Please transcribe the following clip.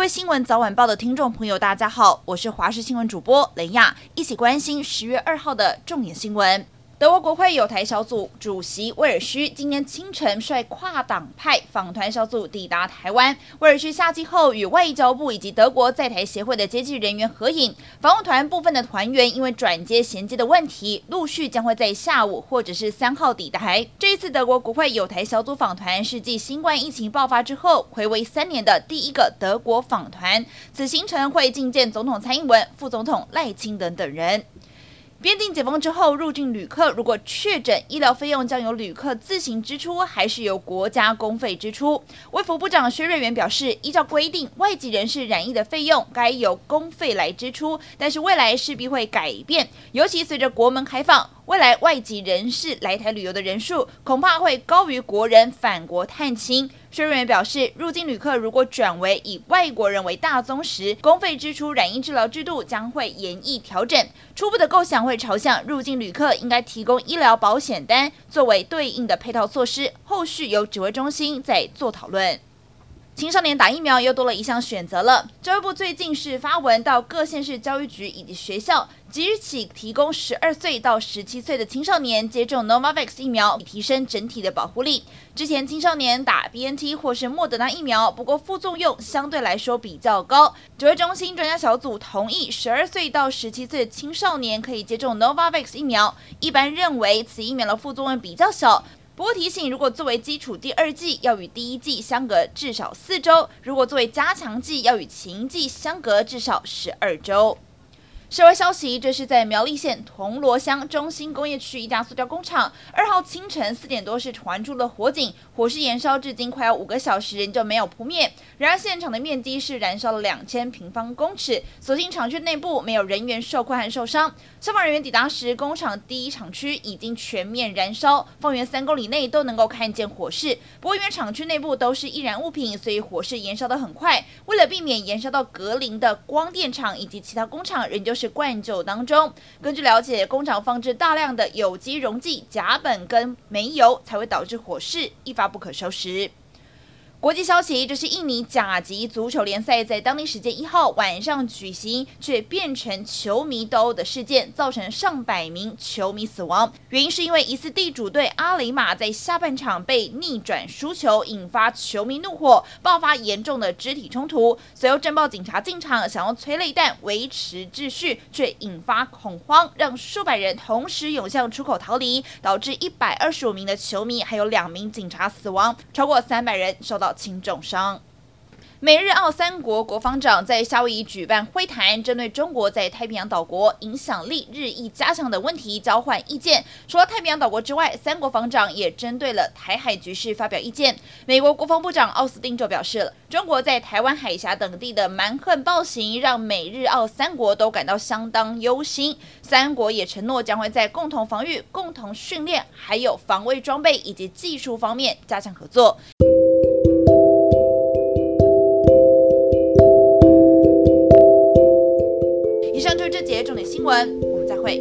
各位新闻早晚报的听众朋友，大家好，我是华视新闻主播雷亚，一起关心十月二号的重点新闻。德国国会友台小组主席威尔须今天清晨率跨党派访团小组抵达台湾。威尔须下机后与外交部以及德国在台协会的接机人员合影。访问团部分的团员因为转接衔接的问题，陆续将会在下午或者是三号抵达。这一次德国国会友台小组访团是继新冠疫情爆发之后回违三年的第一个德国访团。此行程会觐见总统蔡英文、副总统赖清德等人。边境解封之后，入境旅客如果确诊，医疗费用将由旅客自行支出，还是由国家公费支出？卫福部长薛瑞元表示，依照规定，外籍人士染疫的费用该由公费来支出，但是未来势必会改变，尤其随着国门开放。未来外籍人士来台旅游的人数恐怕会高于国人返国探亲。薛瑞元表示，入境旅客如果转为以外国人为大宗时，公费支出染疫治疗制度将会延易调整。初步的构想会朝向入境旅客应该提供医疗保险单作为对应的配套措施，后续由指挥中心再做讨论。青少年打疫苗又多了一项选择了。教育部最近是发文到各县市教育局以及学校，即日起提供十二岁到十七岁的青少年接种 Novavax 疫苗，以提升整体的保护力。之前青少年打 BNT 或是莫德纳疫苗，不过副作用相对来说比较高。指挥中心专家小组同意，十二岁到十七岁的青少年可以接种 Novavax 疫苗。一般认为此疫苗的副作用比较小。不过提醒，如果作为基础第二季，要与第一季相隔至少四周；如果作为加强季，要与前一季相隔至少十二周。社会消息，这是在苗栗县铜锣乡中心工业区一家塑胶工厂，二号清晨四点多是传出了火警，火势延烧至今快要五个小时，仍旧没有扑灭。然而现场的面积是燃烧了两千平方公尺，所幸厂区内部没有人员受困和受伤。消防人员抵达时，工厂第一厂区已经全面燃烧，方圆三公里内都能够看见火势。不过因为厂区内部都是易燃物品，所以火势延烧得很快。为了避免延烧到隔邻的光电厂以及其他工厂，仍旧是灌酒当中。根据了解，工厂放置大量的有机溶剂甲苯跟煤油，才会导致火势一发不可收拾。国际消息，这是印尼甲级足球联赛在当地时间一号晚上举行，却变成球迷斗殴的事件，造成上百名球迷死亡。原因是因为疑似地主队阿雷马在下半场被逆转输球，引发球迷怒火，爆发严重的肢体冲突。随后镇暴警察进场，想用催泪弹维持秩序，却引发恐慌，让数百人同时涌向出口逃离，导致一百二十五名的球迷还有两名警察死亡，超过三百人受到。轻重伤。美日澳三国国防长在夏威夷举办会谈，针对中国在太平洋岛国影响力日益加强的问题交换意见。除了太平洋岛国之外，三国防长也针对了台海局势发表意见。美国国防部长奥斯汀就表示了，中国在台湾海峡等地的蛮横暴行，让美日澳三国都感到相当忧心。三国也承诺将会在共同防御、共同训练、还有防卫装备以及技术方面加强合作。我们再会。